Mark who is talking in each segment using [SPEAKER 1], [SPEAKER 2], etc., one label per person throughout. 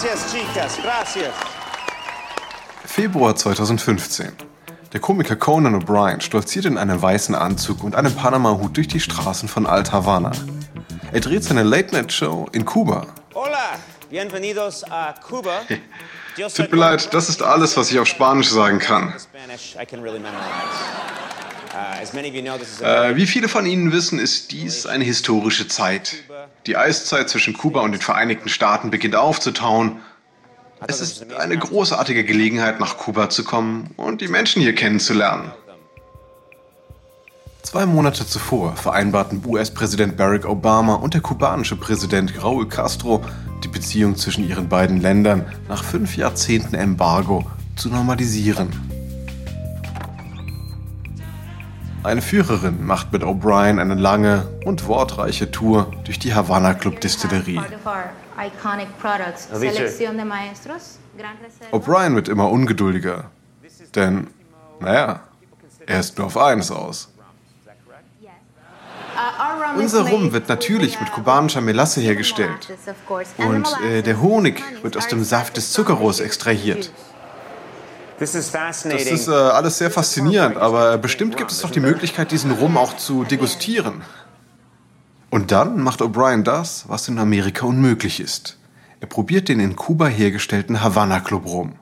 [SPEAKER 1] Gracias, chicas. Gracias.
[SPEAKER 2] Februar 2015. Der Komiker Conan O'Brien stolziert in einem weißen Anzug und einem Panama-Hut durch die Straßen von Alt Havana. Er dreht seine Late-Night-Show in Kuba.
[SPEAKER 1] Hola, bienvenidos a Cuba.
[SPEAKER 2] Tut mir leid, das ist alles, was ich auf Spanisch sagen kann. Äh, wie viele von Ihnen wissen, ist dies eine historische Zeit. Die Eiszeit zwischen Kuba und den Vereinigten Staaten beginnt aufzutauen. Es ist eine großartige Gelegenheit, nach Kuba zu kommen und die Menschen hier kennenzulernen. Zwei Monate zuvor vereinbarten US-Präsident Barack Obama und der kubanische Präsident Raúl Castro die Beziehung zwischen ihren beiden Ländern nach fünf Jahrzehnten Embargo zu normalisieren. Eine Führerin macht mit O'Brien eine lange und wortreiche Tour durch die Havana Club Distillerie. O'Brien wird immer ungeduldiger, denn, naja, er ist nur auf eines aus. Unser Rum wird natürlich mit kubanischer Melasse hergestellt. Und äh, der Honig wird aus dem Saft des Zuckerrohrs extrahiert. Das ist äh, alles sehr faszinierend, aber bestimmt gibt es doch die Möglichkeit, diesen Rum auch zu degustieren. Und dann macht O'Brien das, was in Amerika unmöglich ist. Er probiert den in Kuba hergestellten Havana Club Rum.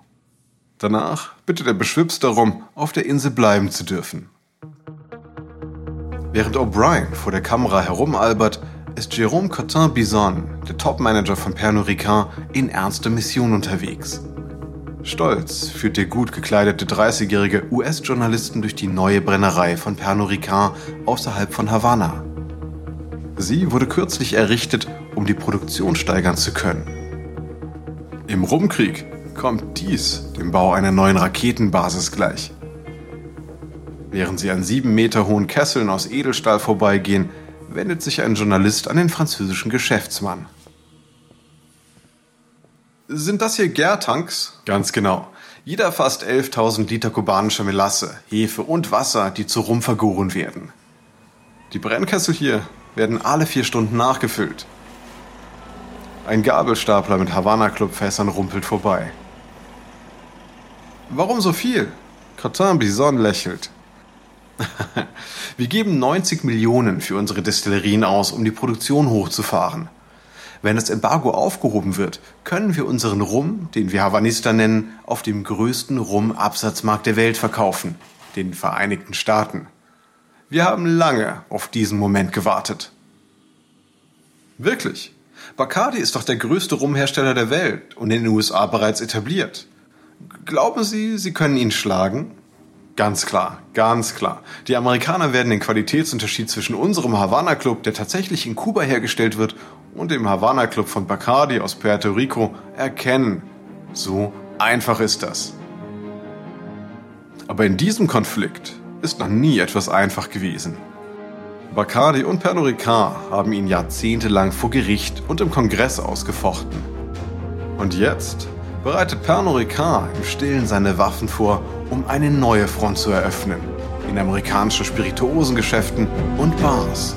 [SPEAKER 2] Danach bittet er beschwipst darum, auf der Insel bleiben zu dürfen. Während O'Brien vor der Kamera herumalbert, ist Jérôme Cotin-Bison, der Topmanager von Pernod Ricard, in ernster Mission unterwegs. Stolz führt der gut gekleidete 30-jährige US-Journalisten durch die neue Brennerei von Pernod Ricard außerhalb von Havanna. Sie wurde kürzlich errichtet, um die Produktion steigern zu können. Im Rumkrieg kommt dies dem Bau einer neuen Raketenbasis gleich. Während sie an sieben Meter hohen Kesseln aus Edelstahl vorbeigehen, wendet sich ein Journalist an den französischen Geschäftsmann. Sind das hier Gärtanks? Ganz genau. Jeder fasst 11.000 Liter kubanische Melasse, Hefe und Wasser, die zu Rum vergoren werden. Die Brennkessel hier werden alle vier Stunden nachgefüllt. Ein Gabelstapler mit Havana Club Fässern rumpelt vorbei. Warum so viel? Cotin Bison lächelt. Wir geben 90 Millionen für unsere Destillerien aus, um die Produktion hochzufahren. Wenn das Embargo aufgehoben wird, können wir unseren Rum, den wir Havanista nennen, auf dem größten Rum-Absatzmarkt der Welt verkaufen, den Vereinigten Staaten. Wir haben lange auf diesen Moment gewartet. Wirklich? Bacardi ist doch der größte Rumhersteller der Welt und in den USA bereits etabliert. Glauben Sie, Sie können ihn schlagen? Ganz klar, ganz klar. Die Amerikaner werden den Qualitätsunterschied zwischen unserem Havana Club, der tatsächlich in Kuba hergestellt wird, und dem Havana Club von Bacardi aus Puerto Rico erkennen. So einfach ist das. Aber in diesem Konflikt ist noch nie etwas einfach gewesen. Bacardi und Pernod Ricard haben ihn jahrzehntelang vor Gericht und im Kongress ausgefochten. Und jetzt bereitet Pernod Ricard im Stillen seine Waffen vor, um eine neue Front zu eröffnen. In amerikanischen Spirituosengeschäften und Bars.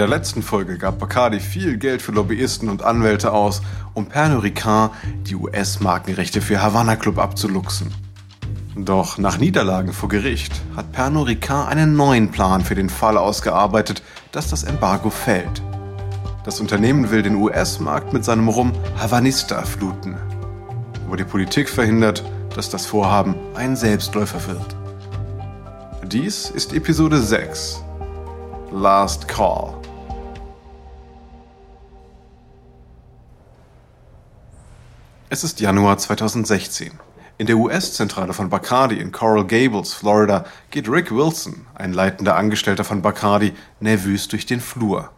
[SPEAKER 2] Der letzten Folge gab Bacardi viel Geld für Lobbyisten und Anwälte aus, um Pernod Ricard die US-Markenrechte für Havana Club abzuluxen. Doch nach Niederlagen vor Gericht hat Pernod Ricard einen neuen Plan für den Fall ausgearbeitet, dass das Embargo fällt. Das Unternehmen will den US-Markt mit seinem Rum Havanista fluten. Aber die Politik verhindert, dass das Vorhaben ein Selbstläufer wird. Dies ist Episode 6. Last Call. Es ist Januar 2016. In der US-Zentrale von Bacardi in Coral Gables, Florida, geht Rick Wilson, ein leitender Angestellter von Bacardi, nervös durch den Flur.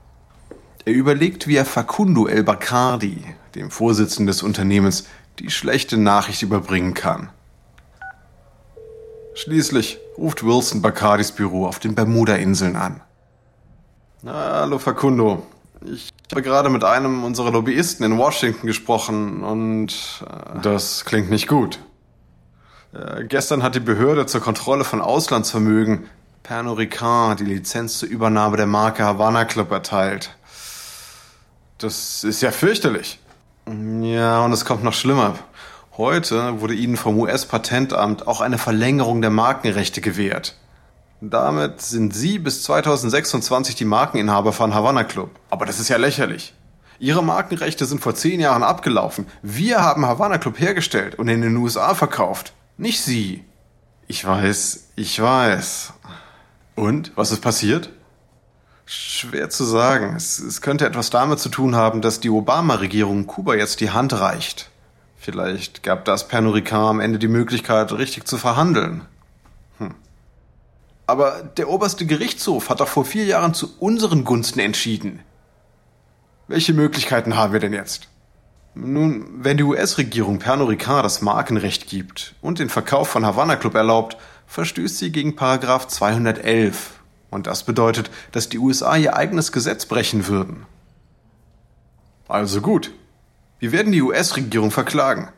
[SPEAKER 2] Er überlegt, wie er Facundo El Bacardi, dem Vorsitzenden des Unternehmens, die schlechte Nachricht überbringen kann. Schließlich ruft Wilson Bacardis Büro auf den Bermuda-Inseln an. Hallo Facundo, ich habe gerade mit einem unserer Lobbyisten in Washington gesprochen und äh, das klingt nicht gut. Äh, gestern hat die Behörde zur Kontrolle von Auslandsvermögen Pernod Ricard die Lizenz zur Übernahme der Marke Havana Club erteilt. Das ist ja fürchterlich. Ja, und es kommt noch schlimmer. Heute wurde ihnen vom US-Patentamt auch eine Verlängerung der Markenrechte gewährt. Damit sind sie bis 2026 die Markeninhaber von Havana Club. Aber das ist ja lächerlich. Ihre Markenrechte sind vor zehn Jahren abgelaufen. Wir haben Havana Club hergestellt und in den USA verkauft. Nicht Sie. Ich weiß, ich weiß. Und? Was ist passiert? Schwer zu sagen. Es, es könnte etwas damit zu tun haben, dass die Obama-Regierung Kuba jetzt die Hand reicht. Vielleicht gab das Pernod Ricard am Ende die Möglichkeit, richtig zu verhandeln. Aber der oberste Gerichtshof hat doch vor vier Jahren zu unseren Gunsten entschieden. Welche Möglichkeiten haben wir denn jetzt? Nun, wenn die US-Regierung Pernod Ricard das Markenrecht gibt und den Verkauf von Havana Club erlaubt, verstößt sie gegen Paragraph 211. Und das bedeutet, dass die USA ihr eigenes Gesetz brechen würden. Also gut. Wir werden die US-Regierung verklagen.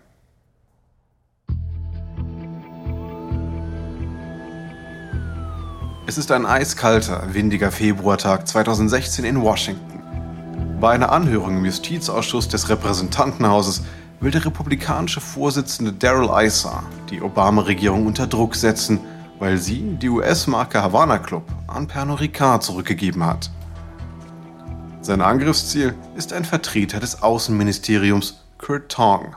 [SPEAKER 2] Es ist ein eiskalter, windiger Februartag 2016 in Washington. Bei einer Anhörung im Justizausschuss des Repräsentantenhauses will der republikanische Vorsitzende Daryl Issa die Obama-Regierung unter Druck setzen, weil sie die US-Marke Havana Club an Pernod Ricard zurückgegeben hat. Sein Angriffsziel ist ein Vertreter des Außenministeriums, Kurt Tong.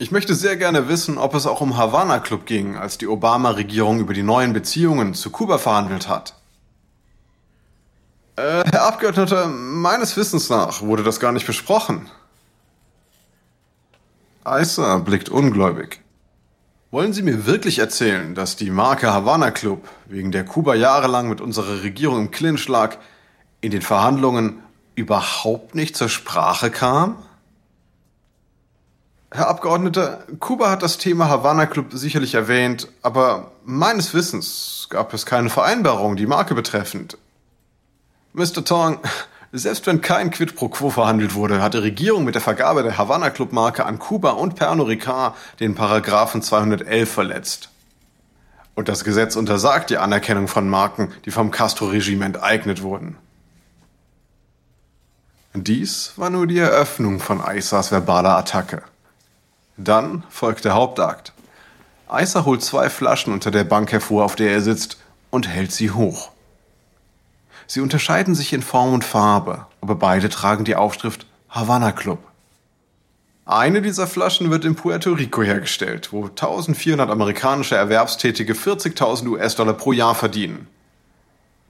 [SPEAKER 2] Ich möchte sehr gerne wissen, ob es auch um Havana Club ging, als die Obama-Regierung über die neuen Beziehungen zu Kuba verhandelt hat. Äh, Herr Abgeordneter, meines Wissens nach wurde das gar nicht besprochen. Eiser blickt ungläubig. Wollen Sie mir wirklich erzählen, dass die Marke Havana Club, wegen der Kuba jahrelang mit unserer Regierung im Clinch lag, in den Verhandlungen überhaupt nicht zur Sprache kam? Herr Abgeordneter, Kuba hat das Thema Havana Club sicherlich erwähnt, aber meines Wissens gab es keine Vereinbarung die Marke betreffend. Mr. Tong, selbst wenn kein Quid pro Quo verhandelt wurde, hat die Regierung mit der Vergabe der Havana Club Marke an Kuba und Pernod Ricard den Paragraphen 211 verletzt. Und das Gesetz untersagt die Anerkennung von Marken, die vom Castro-Regime enteignet wurden. Dies war nur die Eröffnung von Aissas verbaler Attacke. Dann folgt der Hauptakt. Aissa holt zwei Flaschen unter der Bank hervor, auf der er sitzt, und hält sie hoch. Sie unterscheiden sich in Form und Farbe, aber beide tragen die Aufschrift Havana Club. Eine dieser Flaschen wird in Puerto Rico hergestellt, wo 1400 amerikanische Erwerbstätige 40.000 US-Dollar pro Jahr verdienen.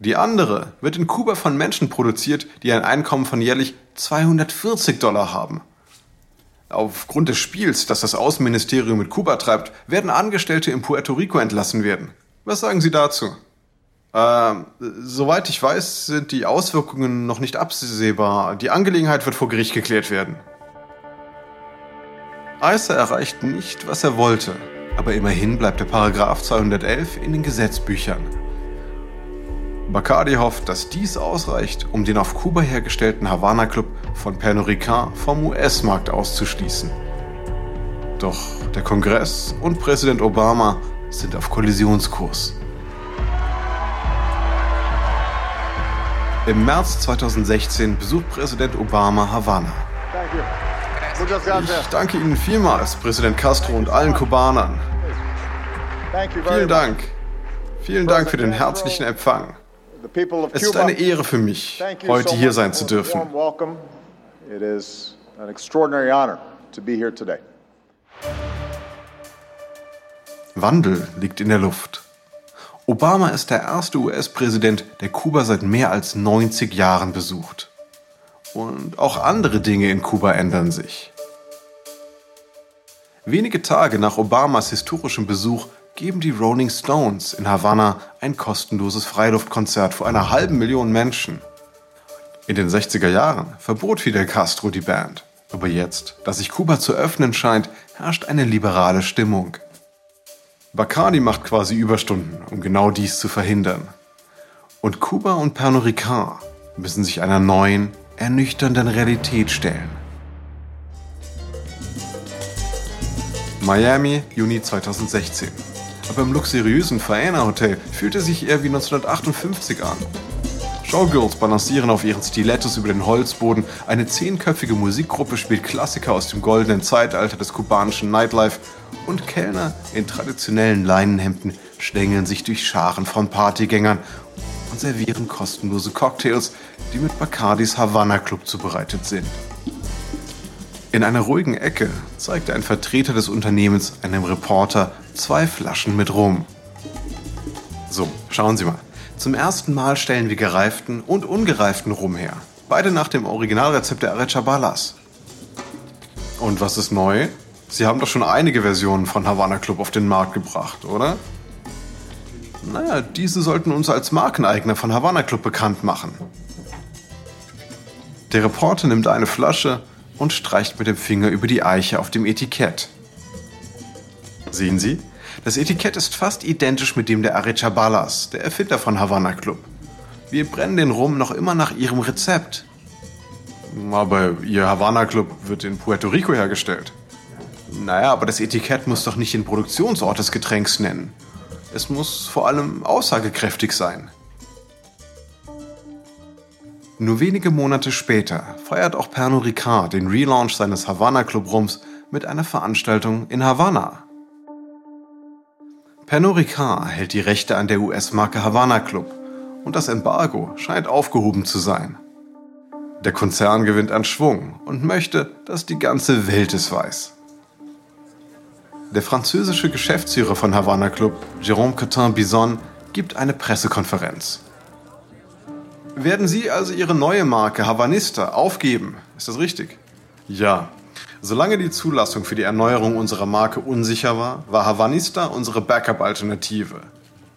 [SPEAKER 2] Die andere wird in Kuba von Menschen produziert, die ein Einkommen von jährlich 240 Dollar haben. Aufgrund des Spiels, das das Außenministerium mit Kuba treibt, werden Angestellte in Puerto Rico entlassen werden. Was sagen Sie dazu? Ähm, soweit ich weiß, sind die Auswirkungen noch nicht absehbar. Die Angelegenheit wird vor Gericht geklärt werden. Eiser erreicht nicht, was er wollte, aber immerhin bleibt der Paragraph 211 in den Gesetzbüchern. Bacardi hofft, dass dies ausreicht, um den auf Kuba hergestellten Havana Club von Pernod Ricard vom US-Markt auszuschließen. Doch der Kongress und Präsident Obama sind auf Kollisionskurs. Im März 2016 besucht Präsident Obama Havanna. Ich danke Ihnen vielmals, Präsident Castro und allen Kubanern. Vielen Dank. Vielen Dank für den herzlichen Empfang. Es ist eine Ehre für mich, heute hier sein zu dürfen. Wandel liegt in der Luft. Obama ist der erste US-Präsident, der Kuba seit mehr als 90 Jahren besucht. Und auch andere Dinge in Kuba ändern sich. Wenige Tage nach Obamas historischem Besuch geben die Rolling Stones in Havanna ein kostenloses Freiluftkonzert vor einer halben Million Menschen. In den 60er Jahren verbot Fidel Castro die Band. Aber jetzt, da sich Kuba zu öffnen scheint, herrscht eine liberale Stimmung. Bacardi macht quasi Überstunden, um genau dies zu verhindern. Und Kuba und Pernod Ricard müssen sich einer neuen, ernüchternden Realität stellen. Miami, Juni 2016. Aber im luxuriösen Faena Hotel fühlte sich eher wie 1958 an. Showgirls balancieren auf ihren Stilettos über den Holzboden, eine zehnköpfige Musikgruppe spielt Klassiker aus dem goldenen Zeitalter des kubanischen Nightlife und Kellner in traditionellen Leinenhemden schlängeln sich durch Scharen von Partygängern und servieren kostenlose Cocktails, die mit Bacardis Havana Club zubereitet sind. In einer ruhigen Ecke zeigte ein Vertreter des Unternehmens einem Reporter zwei Flaschen mit Rum. So, schauen Sie mal. Zum ersten Mal stellen wir gereiften und ungereiften Rum her. Beide nach dem Originalrezept der Arechabalas. Und was ist neu? Sie haben doch schon einige Versionen von Havana Club auf den Markt gebracht, oder? Naja, diese sollten uns als Markeneigner von Havana Club bekannt machen. Der Reporter nimmt eine Flasche und streicht mit dem Finger über die Eiche auf dem Etikett. Sehen Sie? Das Etikett ist fast identisch mit dem der Arechabalas, der Erfinder von Havana Club. Wir brennen den Rum noch immer nach ihrem Rezept. Aber Ihr Havana Club wird in Puerto Rico hergestellt. Naja, aber das Etikett muss doch nicht den Produktionsort des Getränks nennen. Es muss vor allem aussagekräftig sein. Nur wenige Monate später feiert auch Pernod Ricard den Relaunch seines Havana Club Rums mit einer Veranstaltung in Havanna. Pernod Ricard hält die Rechte an der US-Marke Havana Club und das Embargo scheint aufgehoben zu sein. Der Konzern gewinnt an Schwung und möchte, dass die ganze Welt es weiß. Der französische Geschäftsführer von Havana Club, Jérôme Cotin-Bison, gibt eine Pressekonferenz. Werden Sie also Ihre neue Marke Havanista aufgeben? Ist das richtig? Ja, Solange die Zulassung für die Erneuerung unserer Marke unsicher war, war Havanista unsere Backup-Alternative.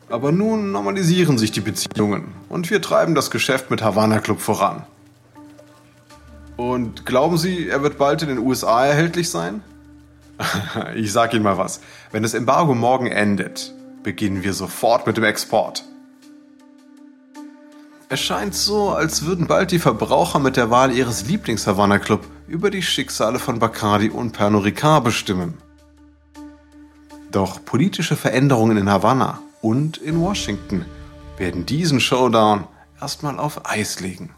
[SPEAKER 2] Aber nun normalisieren sich die Beziehungen und wir treiben das Geschäft mit Havana Club voran. Und glauben Sie, er wird bald in den USA erhältlich sein? ich sag Ihnen mal was. Wenn das Embargo morgen endet, beginnen wir sofort mit dem Export. Es scheint so, als würden bald die Verbraucher mit der Wahl ihres Lieblings-Havana Club über die Schicksale von Bacardi und Pernod Ricard bestimmen. Doch politische Veränderungen in Havanna und in Washington werden diesen Showdown erstmal auf Eis legen.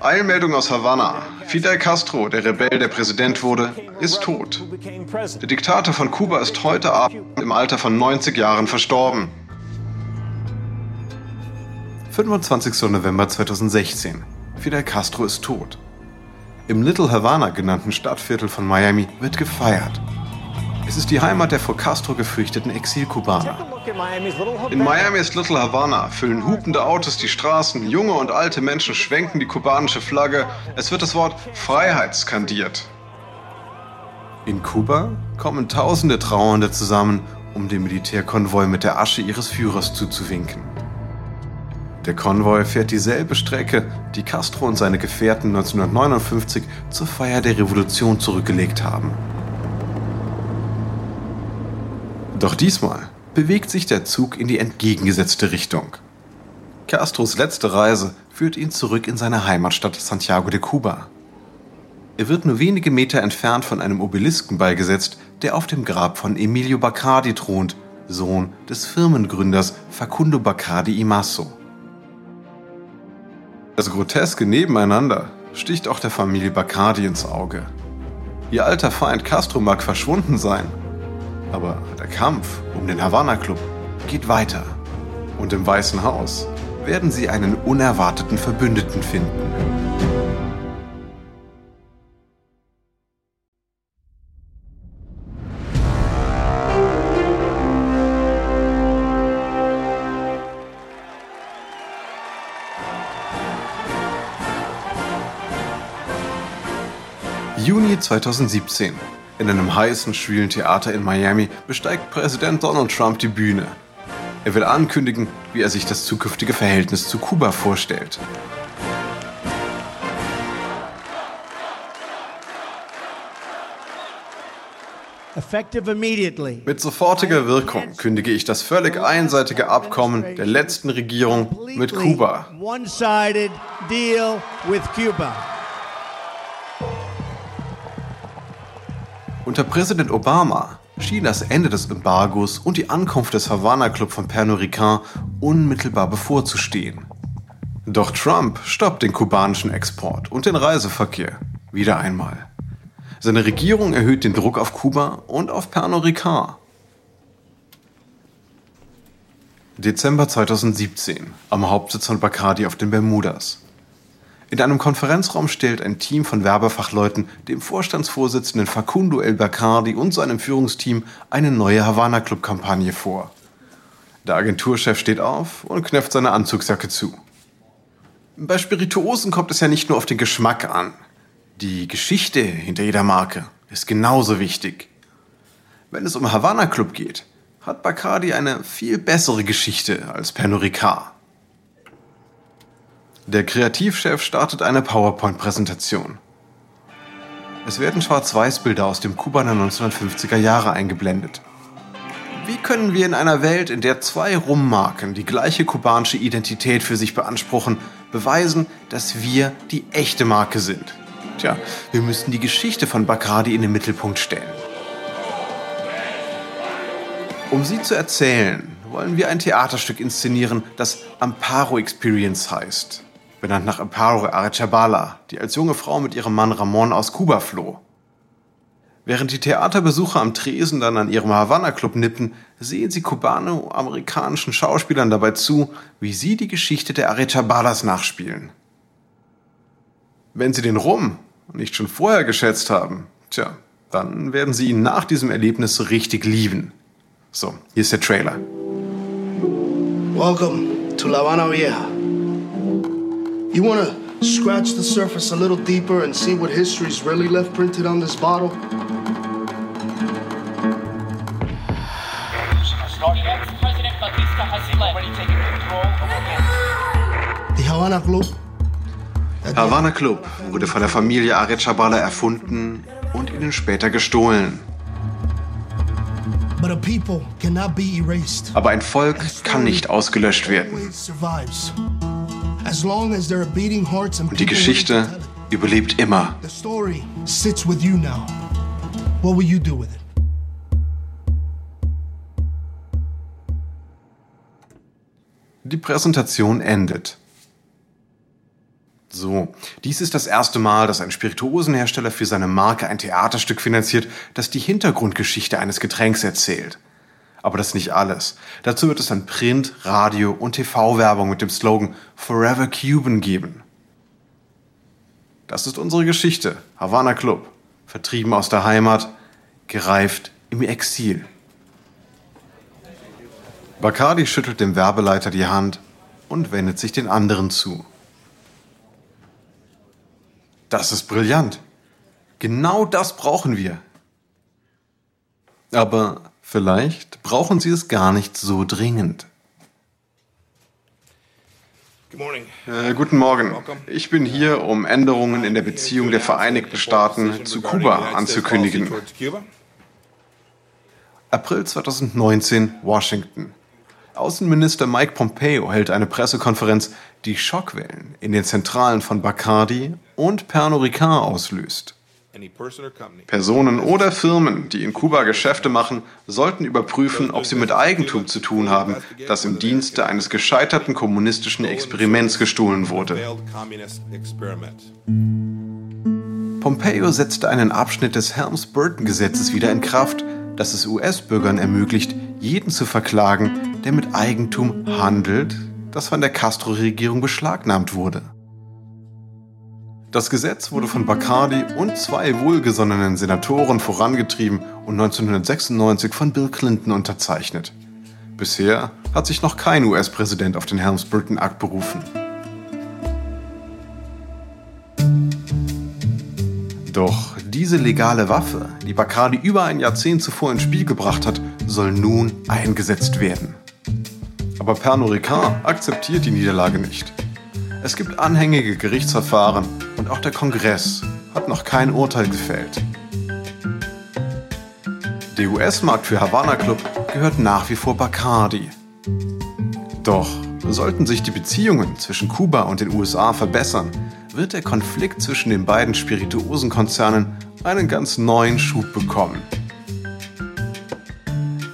[SPEAKER 2] Eilmeldung aus Havanna. Fidel Castro, der Rebell, der Präsident wurde, ist tot. Der Diktator von Kuba ist heute Abend im Alter von 90 Jahren verstorben. 25. November 2016. Fidel Castro ist tot. Im Little Havana genannten Stadtviertel von Miami wird gefeiert. Es ist die Heimat der vor Castro gefürchteten Exilkubaner. In Miamis Little Havana füllen hupende Autos die Straßen, junge und alte Menschen schwenken die kubanische Flagge, es wird das Wort Freiheit skandiert. In Kuba kommen tausende Trauernde zusammen, um dem Militärkonvoi mit der Asche ihres Führers zuzuwinken. Der Konvoi fährt dieselbe Strecke, die Castro und seine Gefährten 1959 zur Feier der Revolution zurückgelegt haben. Doch diesmal bewegt sich der Zug in die entgegengesetzte Richtung. Castros letzte Reise führt ihn zurück in seine Heimatstadt Santiago de Cuba. Er wird nur wenige Meter entfernt von einem Obelisken beigesetzt, der auf dem Grab von Emilio Bacardi thront, Sohn des Firmengründers Facundo Bacardi Imasso. Das groteske Nebeneinander sticht auch der Familie Bacardi ins Auge. Ihr alter Feind Castro mag verschwunden sein, aber der Kampf um den Havana Club geht weiter. Und im Weißen Haus werden sie einen unerwarteten Verbündeten finden. 2017. In einem heißen, schwülen Theater in Miami besteigt Präsident Donald Trump die Bühne. Er will ankündigen, wie er sich das zukünftige Verhältnis zu Kuba vorstellt. Mit sofortiger Wirkung kündige ich das völlig einseitige Abkommen der letzten Regierung mit Kuba. Unter Präsident Obama schien das Ende des Embargos und die Ankunft des Havana Club von Pernod unmittelbar bevorzustehen. Doch Trump stoppt den kubanischen Export und den Reiseverkehr wieder einmal. Seine Regierung erhöht den Druck auf Kuba und auf Pernod. Dezember 2017 am Hauptsitz von Bacardi auf den Bermudas. In einem Konferenzraum stellt ein Team von Werbefachleuten dem Vorstandsvorsitzenden Facundo El Bacardi und seinem Führungsteam eine neue Havana Club Kampagne vor. Der Agenturchef steht auf und knöpft seine Anzugsjacke zu. Bei Spirituosen kommt es ja nicht nur auf den Geschmack an. Die Geschichte hinter jeder Marke ist genauso wichtig. Wenn es um Havana Club geht, hat Bacardi eine viel bessere Geschichte als Pernod Ricard. Der Kreativchef startet eine PowerPoint-Präsentation. Es werden Schwarz-Weiß-Bilder aus dem Kuba der 1950er Jahre eingeblendet. Wie können wir in einer Welt, in der zwei Rummarken die gleiche kubanische Identität für sich beanspruchen, beweisen, dass wir die echte Marke sind? Tja, wir müssen die Geschichte von Bacardi in den Mittelpunkt stellen. Um sie zu erzählen, wollen wir ein Theaterstück inszenieren, das Amparo Experience heißt benannt nach Amparo Arechabala, die als junge Frau mit ihrem Mann Ramon aus Kuba floh. Während die Theaterbesucher am Tresen dann an ihrem Havanna-Club nippen, sehen sie kubano-amerikanischen Schauspielern dabei zu, wie sie die Geschichte der Arechabalas nachspielen. Wenn sie den Rum nicht schon vorher geschätzt haben, tja, dann werden sie ihn nach diesem Erlebnis richtig lieben. So, hier ist der Trailer.
[SPEAKER 3] Welcome to La Habana Vieja. You want to scratch the surface a little deeper and see what history's really left printed on this bottle? The Havana Club.
[SPEAKER 2] Havana Club wurde von der Familie Arechabala erfunden und ihnen später gestohlen. Aber ein Volk kann nicht ausgelöscht werden. Und die Geschichte überlebt immer.
[SPEAKER 3] The story sits with you now. What will you do with it?
[SPEAKER 2] Die Präsentation endet. So, dies ist das erste Mal, dass ein Spirituosenhersteller für seine Marke ein Theaterstück finanziert, das die Hintergrundgeschichte eines Getränks erzählt. Aber das ist nicht alles. Dazu wird es dann Print, Radio und TV-Werbung mit dem Slogan Forever Cuban geben. Das ist unsere Geschichte. Havana Club. Vertrieben aus der Heimat, gereift im Exil. Bacardi schüttelt dem Werbeleiter die Hand und wendet sich den anderen zu. Das ist brillant. Genau das brauchen wir. Aber vielleicht brauchen Sie es gar nicht so dringend. Äh, guten Morgen. Ich bin hier, um Änderungen in der Beziehung der Vereinigten Staaten zu Kuba anzukündigen. April 2019, Washington. Außenminister Mike Pompeo hält eine Pressekonferenz, die Schockwellen in den Zentralen von Bacardi und Pernod Ricard auslöst. Personen oder Firmen, die in Kuba Geschäfte machen, sollten überprüfen, ob sie mit Eigentum zu tun haben, das im Dienste eines gescheiterten kommunistischen Experiments gestohlen wurde. Pompeo setzte einen Abschnitt des Helms-Burton-Gesetzes wieder in Kraft, das es US-Bürgern ermöglicht, jeden zu verklagen, der mit Eigentum handelt, das von der Castro-Regierung beschlagnahmt wurde. Das Gesetz wurde von Bacardi und zwei wohlgesonnenen Senatoren vorangetrieben und 1996 von Bill Clinton unterzeichnet. Bisher hat sich noch kein US-Präsident auf den Helms-Burton-Akt berufen. Doch diese legale Waffe, die Bacardi über ein Jahrzehnt zuvor ins Spiel gebracht hat, soll nun eingesetzt werden. Aber Pernod Ricard akzeptiert die Niederlage nicht. Es gibt anhängige Gerichtsverfahren und auch der Kongress hat noch kein Urteil gefällt. Der US-Markt für Havana Club gehört nach wie vor Bacardi. Doch sollten sich die Beziehungen zwischen Kuba und den USA verbessern, wird der Konflikt zwischen den beiden Spirituosenkonzernen einen ganz neuen Schub bekommen.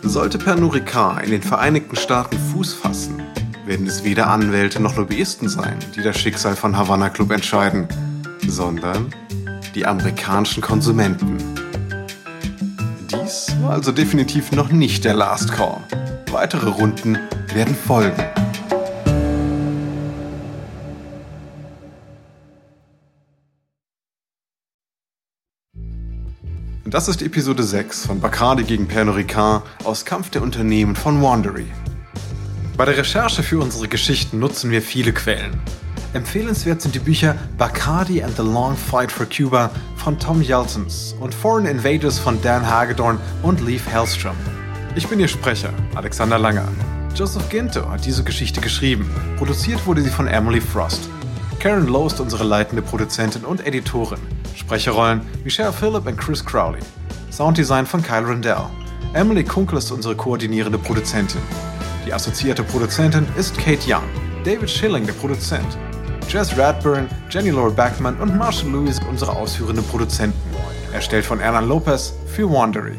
[SPEAKER 2] Sollte Pernod Ricard in den Vereinigten Staaten Fuß fassen, werden es weder Anwälte noch Lobbyisten sein, die das Schicksal von Havana Club entscheiden, sondern die amerikanischen Konsumenten. Dies war also definitiv noch nicht der Last Call. Weitere Runden werden folgen. Das ist Episode 6 von Bacardi gegen Pernod Ricard aus Kampf der Unternehmen von Wandery. Bei der Recherche für unsere Geschichten nutzen wir viele Quellen. Empfehlenswert sind die Bücher Bacardi and the Long Fight for Cuba von Tom Yeltons und Foreign Invaders von Dan Hagedorn und Leif Hellstrom. Ich bin Ihr Sprecher, Alexander Langer. Joseph Ginto hat diese Geschichte geschrieben. Produziert wurde sie von Emily Frost. Karen Lowe ist unsere leitende Produzentin und Editorin. Sprecherrollen Michelle Phillip und Chris Crowley. Sounddesign von Kyle Rendell. Emily Kunkel ist unsere koordinierende Produzentin. Die assoziierte Produzentin ist Kate Young. David Schilling, der Produzent. Jess Radburn, Jenny Laura Backman und Marshall Lewis unsere ausführenden Produzenten. Erstellt von Ernan Lopez für Wandery.